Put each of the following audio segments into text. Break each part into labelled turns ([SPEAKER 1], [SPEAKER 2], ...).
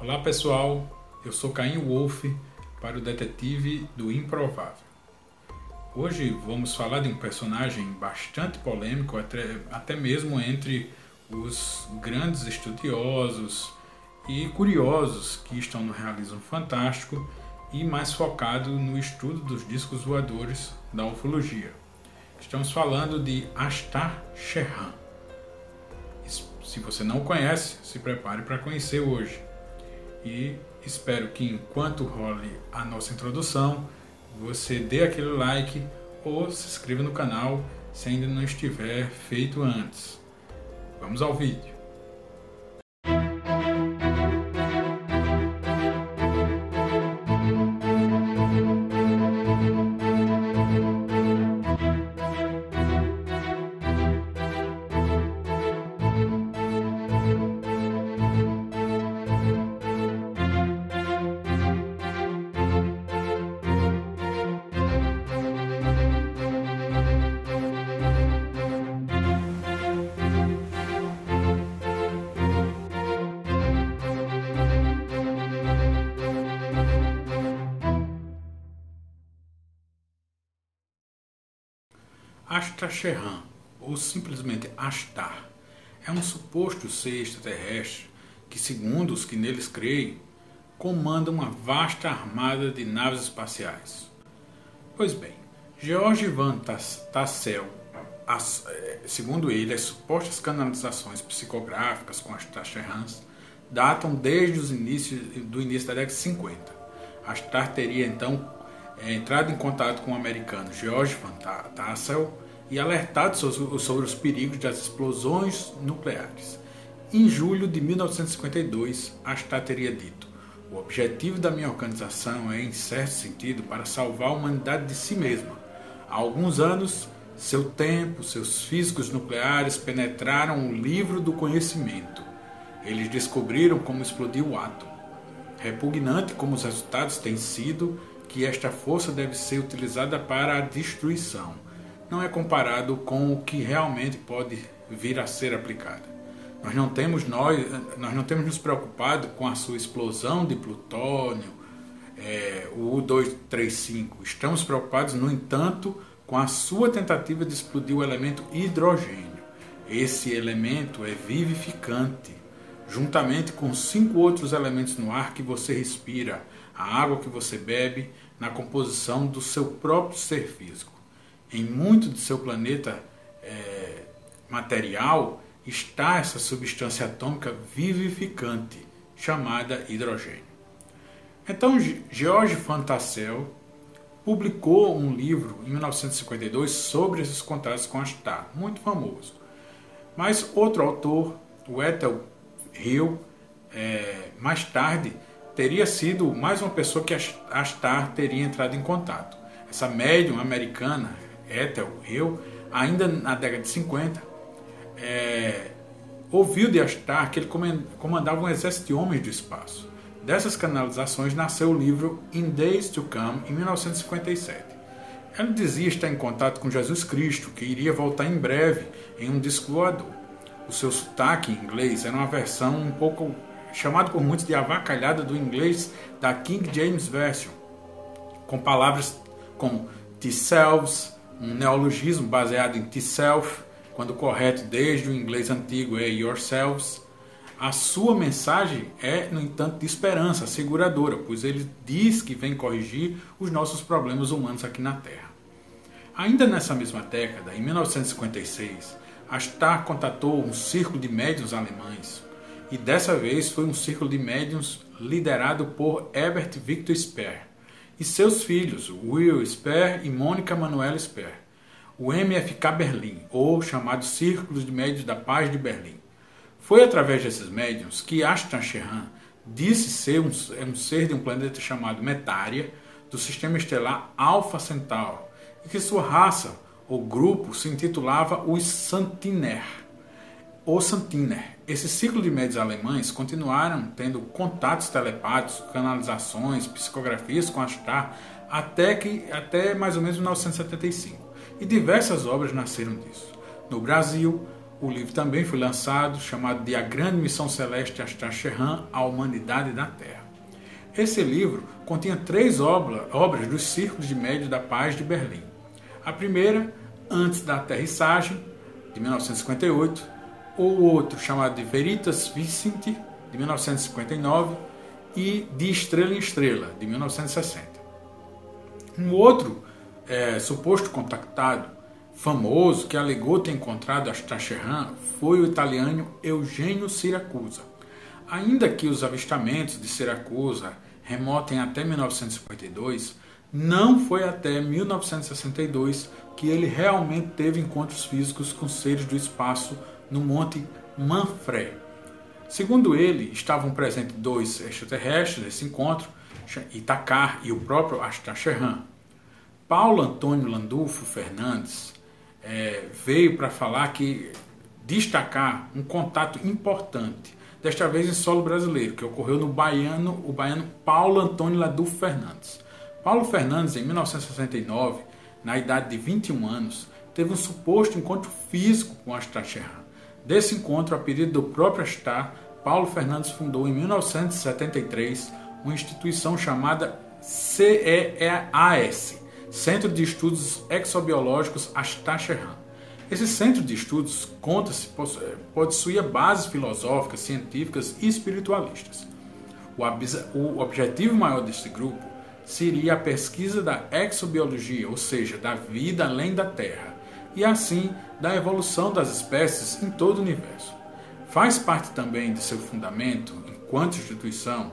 [SPEAKER 1] Olá pessoal, eu sou Caim Wolf para o Detetive do Improvável. Hoje vamos falar de um personagem bastante polêmico, até, até mesmo entre os grandes estudiosos e curiosos que estão no realismo fantástico e mais focado no estudo dos discos voadores da ufologia. Estamos falando de Astar Sheran. Se você não conhece, se prepare para conhecer hoje. E espero que enquanto role a nossa introdução, você dê aquele like ou se inscreva no canal se ainda não estiver feito antes. Vamos ao vídeo. Ashtar ou simplesmente Ashtar, é um suposto ser extraterrestre que, segundo os que neles creem, comanda uma vasta armada de naves espaciais. Pois bem, George Van Tassel, as, eh, segundo ele, as supostas canalizações psicográficas com Sherrans datam desde os inícios do início da década de 50. Ashtar teria então é, entrado em contato com o americano George Van Tassel e alertado sobre os perigos das explosões nucleares. Em julho de 1952, Astar teria dito: O objetivo da minha organização é, em certo sentido, para salvar a humanidade de si mesma. Há alguns anos, seu tempo, seus físicos nucleares penetraram o livro do conhecimento. Eles descobriram como explodiu o átomo. Repugnante como os resultados têm sido, que esta força deve ser utilizada para a destruição não é comparado com o que realmente pode vir a ser aplicado. Nós não temos nós, nós não temos nos preocupado com a sua explosão de plutônio, é, o U-235. Estamos preocupados, no entanto, com a sua tentativa de explodir o elemento hidrogênio. Esse elemento é vivificante, juntamente com cinco outros elementos no ar que você respira, a água que você bebe, na composição do seu próprio ser físico em muito do seu planeta é, material está essa substância atômica vivificante chamada hidrogênio. Então, George Fantassel publicou um livro em 1952 sobre esses contatos com Astar, muito famoso. Mas outro autor, o Ethel Hill, é, mais tarde teria sido mais uma pessoa que Astar teria entrado em contato. Essa médium americana, Ethel Hill, ainda na década de 50, é, ouviu de Astar que ele comandava um exército de homens do espaço. Dessas canalizações nasceu o livro In Days to Come, em 1957. Ele dizia estar em contato com Jesus Cristo, que iria voltar em breve em um disco voador. O seu sotaque em inglês era uma versão um pouco chamado por muitos de avacalhada do inglês da King James Version, com palavras como T-selves, um neologismo baseado em T-self, quando correto desde o inglês antigo é yourselves. A sua mensagem é, no entanto, de esperança, asseguradora, pois ele diz que vem corrigir os nossos problemas humanos aqui na Terra. Ainda nessa mesma década, em 1956, Astar contatou um círculo de médiuns alemães, e dessa vez foi um círculo de médiuns liderado por Herbert Victor Speer e seus filhos, Will Sper e Mônica Manuela Sper, o MFK Berlim, ou chamado Círculos de Médios da Paz de Berlim. Foi através desses médiums que Ashton Sheehan disse ser um, é um ser de um planeta chamado Metária, do sistema estelar Alpha Centauro, e que sua raça ou grupo se intitulava os Santiner ou Santiner. Esse ciclo de médios alemães continuaram tendo contatos telepáticos, canalizações, psicografias com Astar até, que, até mais ou menos 1975. E diversas obras nasceram disso. No Brasil, o livro também foi lançado, chamado de A Grande Missão Celeste Astacherran, a Humanidade da Terra. Esse livro continha três obra, obras dos Círculos de Médio da Paz de Berlim. A primeira, Antes da Aterrissagem, de 1958, o outro, chamado de Veritas Vicente, de 1959, e De Estrela em Estrela, de 1960. Um outro é, suposto contactado famoso que alegou ter encontrado Astacherran foi o italiano Eugenio Siracusa. Ainda que os avistamentos de Siracusa remotem até 1952, não foi até 1962 que ele realmente teve encontros físicos com seres do espaço no Monte Manfred. Segundo ele, estavam presentes dois extraterrestres nesse encontro, Itacar e o próprio Astacherran. Paulo Antônio Landulfo Fernandes é, veio para falar que destacar um contato importante, desta vez em solo brasileiro, que ocorreu no baiano, o baiano Paulo Antônio Landulfo Fernandes. Paulo Fernandes, em 1969, na idade de 21 anos, teve um suposto encontro físico com Astacherran. Desse encontro, a pedido do próprio Astar, Paulo Fernandes fundou em 1973 uma instituição chamada CEAS, Centro de Estudos Exobiológicos Astacherran. Esse centro de estudos conta-se possuía bases filosóficas, científicas e espiritualistas. O objetivo maior deste grupo seria a pesquisa da exobiologia, ou seja, da vida além da Terra, e assim da evolução das espécies em todo o universo. Faz parte também de seu fundamento, enquanto instituição,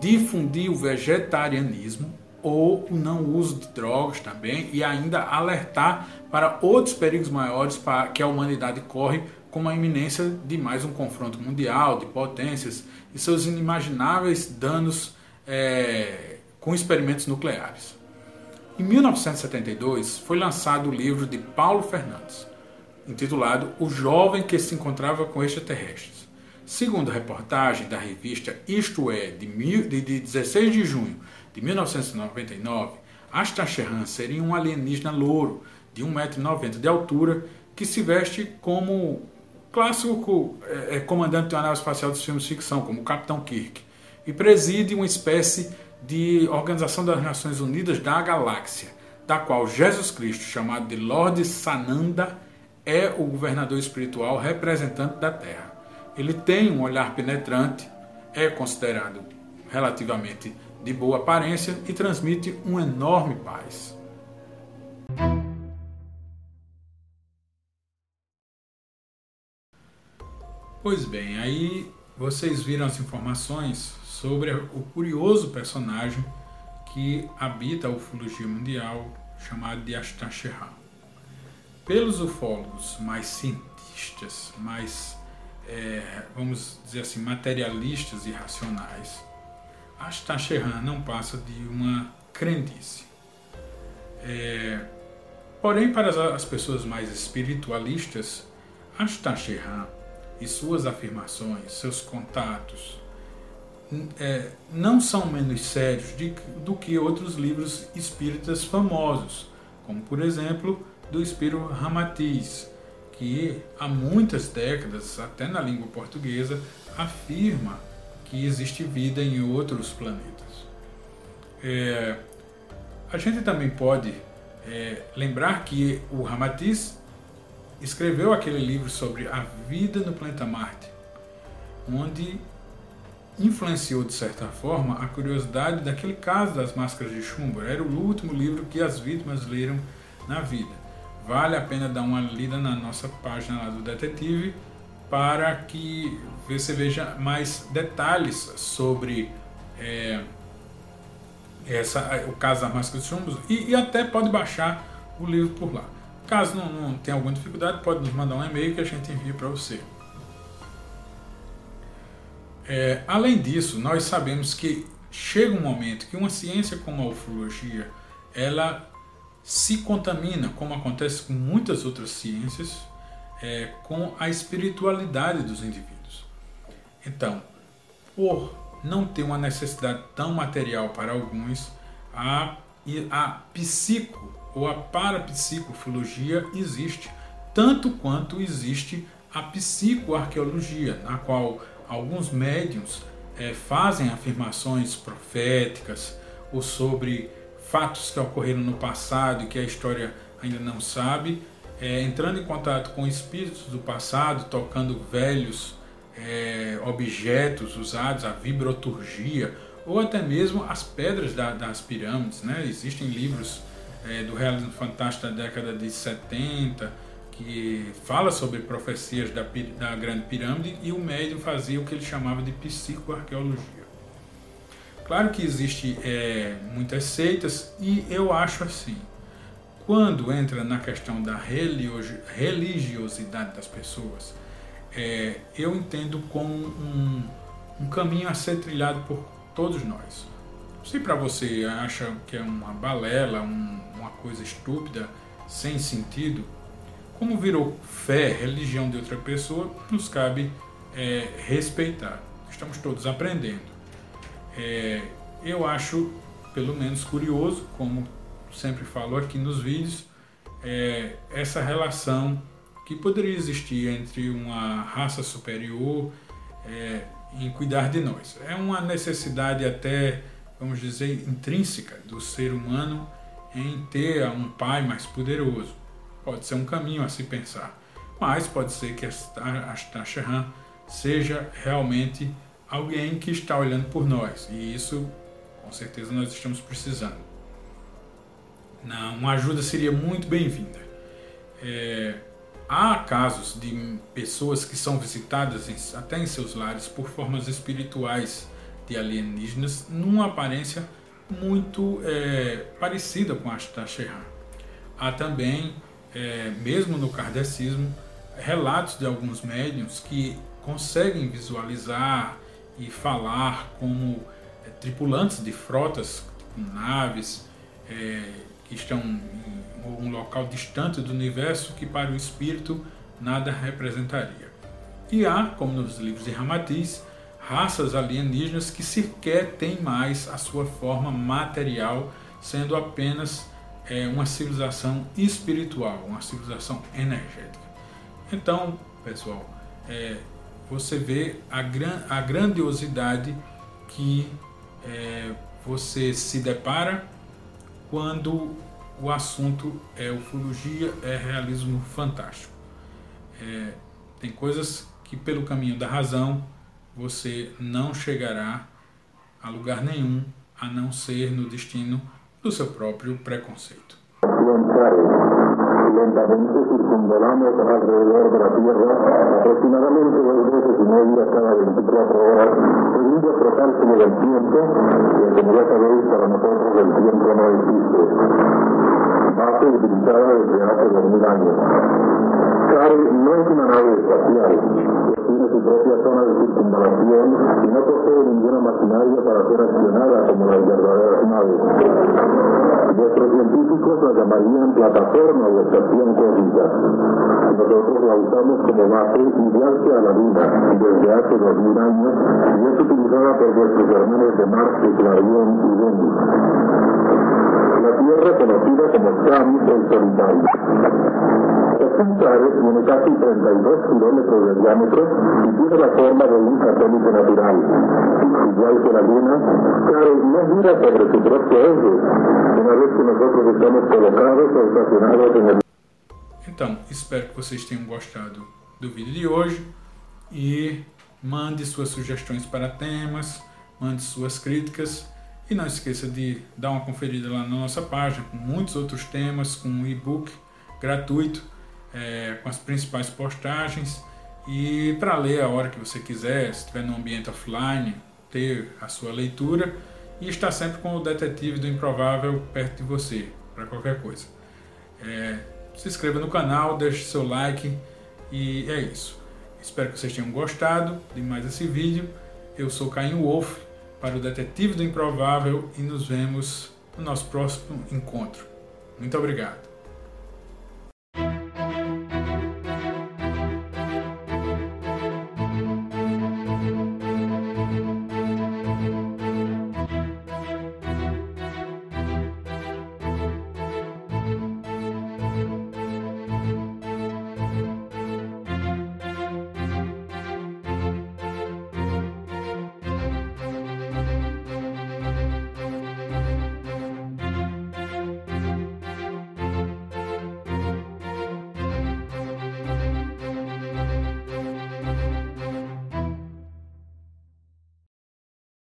[SPEAKER 1] difundir o vegetarianismo ou o não uso de drogas também e ainda alertar para outros perigos maiores para que a humanidade corre, como a iminência de mais um confronto mundial de potências e seus inimagináveis danos é, com experimentos nucleares. Em 1972 foi lançado o livro de Paulo Fernandes, intitulado O Jovem que se encontrava com extraterrestres. Segundo a reportagem da revista Isto É, de 16 de junho de 1999, Astacherran seria um alienígena louro de 1,90m de altura que se veste como clássico é, é, comandante de uma nave espacial dos filmes de ficção, como o Capitão Kirk, e preside uma espécie de Organização das Nações Unidas da Galáxia, da qual Jesus Cristo, chamado de Lord Sananda, é o governador espiritual representante da Terra. Ele tem um olhar penetrante, é considerado relativamente de boa aparência e transmite uma enorme paz. Pois bem, aí vocês viram as informações sobre o curioso personagem que habita a ufologia mundial chamado de Astacherra. Pelos ufólogos mais cientistas, mais, é, vamos dizer assim, materialistas e racionais, Astacherran não passa de uma crendice. É, porém, para as pessoas mais espiritualistas, Astacherran e suas afirmações, seus contatos, é, não são menos sérios de, do que outros livros espíritas famosos, como por exemplo do espírito Ramatiz, que há muitas décadas, até na língua portuguesa, afirma que existe vida em outros planetas. É, a gente também pode é, lembrar que o Ramatiz escreveu aquele livro sobre a vida no planeta Marte, onde influenciou de certa forma a curiosidade daquele caso das máscaras de chumbo. Era o último livro que as vítimas leram na vida. Vale a pena dar uma lida na nossa página lá do Detetive para que você veja mais detalhes sobre é, essa, o caso das máscaras de chumbo e, e, até pode baixar o livro por lá. Caso não, não tenha alguma dificuldade, pode nos mandar um e-mail que a gente envia para você. É, além disso, nós sabemos que chega um momento que uma ciência como a ufologia, ela se contamina, como acontece com muitas outras ciências, é, com a espiritualidade dos indivíduos. Então, por não ter uma necessidade tão material para alguns, a, a psico ou a parapsicofologia existe, tanto quanto existe a psicoarqueologia, na qual alguns médiums é, fazem afirmações proféticas ou sobre fatos que ocorreram no passado e que a história ainda não sabe, é, entrando em contato com espíritos do passado, tocando velhos é, objetos usados, a vibroturgia, ou até mesmo as pedras da, das pirâmides. Né? Existem livros é, do realismo fantástico da década de 70 que fala sobre profecias da, da Grande Pirâmide e o médium fazia o que ele chamava de psicoarqueologia. Claro que existe é, muitas seitas e eu acho assim, quando entra na questão da religiosidade das pessoas, é, eu entendo como um, um caminho a ser trilhado por todos nós. Se para você acha que é uma balela, um, uma coisa estúpida, sem sentido, como virou fé, religião de outra pessoa, nos cabe é, respeitar. Estamos todos aprendendo. É, eu acho, pelo menos, curioso, como sempre falo aqui nos vídeos, é, essa relação que poderia existir entre uma raça superior é, em cuidar de nós. É uma necessidade até, vamos dizer, intrínseca do ser humano em ter um pai mais poderoso. Pode ser um caminho a se pensar, mas pode ser que a Shehan seja realmente alguém que está olhando por nós e isso, com certeza, nós estamos precisando. Não, uma ajuda seria muito bem-vinda. É, há casos de pessoas que são visitadas em, até em seus lares por formas espirituais de alienígenas, numa aparência muito é, parecida com a Tasherhan. Há também, é, mesmo no kardecismo, relatos de alguns médiums que conseguem visualizar e falar como é, tripulantes de frotas com naves é, que estão em um local distante do universo que para o espírito nada representaria. E há, como nos livros de Ramatiz, raças alienígenas que sequer têm mais a sua forma material, sendo apenas é, uma civilização espiritual, uma civilização energética. Então, pessoal, é, você vê a, gran, a grandiosidade que é, você se depara quando o assunto é ufologia, é realismo fantástico. É, tem coisas que pelo caminho da razão você não chegará a lugar nenhum a não ser no destino do seu próprio preconceito. Lentamente circunvolamos alrededor de la Tierra aproximadamente dos veces y media cada 24 horas, seguido como del tiempo, y como ya sabéis, para nosotros el tiempo no existe. Base utilizada desde hace 2000 años. CARE no es una nave espacial, tiene su propia zona de circunvalación y no posee ninguna maquinaria para ser accionada como las verdaderas naves. Nuestros científicos la llamarían plataforma o estación cósmica. Nosotros la usamos como base igual que a la Luna desde hace 2000 años y es utilizada por nuestros hermanos de Marte, Clarion y Venus. La Tierra conocida como el Solitario. Tiene casi 32 kilómetros de diámetro y tiene la forma de un satélite natural. Igual que la Luna, no sobre su propio eje, una vez que nosotros estamos colocados o estacionados en el... Então, espero que vocês tenham gostado do vídeo de hoje e mande suas sugestões para temas, mande suas críticas e não esqueça de dar uma conferida lá na nossa página com muitos outros temas, com um e-book gratuito é, com as principais postagens e para ler a hora que você quiser, se estiver no ambiente offline, ter a sua leitura e estar sempre com o detetive do improvável perto de você, para qualquer coisa. É, se inscreva no canal, deixe seu like e é isso. Espero que vocês tenham gostado de mais esse vídeo. Eu sou Caio Wolf para o Detetive do Improvável e nos vemos no nosso próximo encontro. Muito obrigado.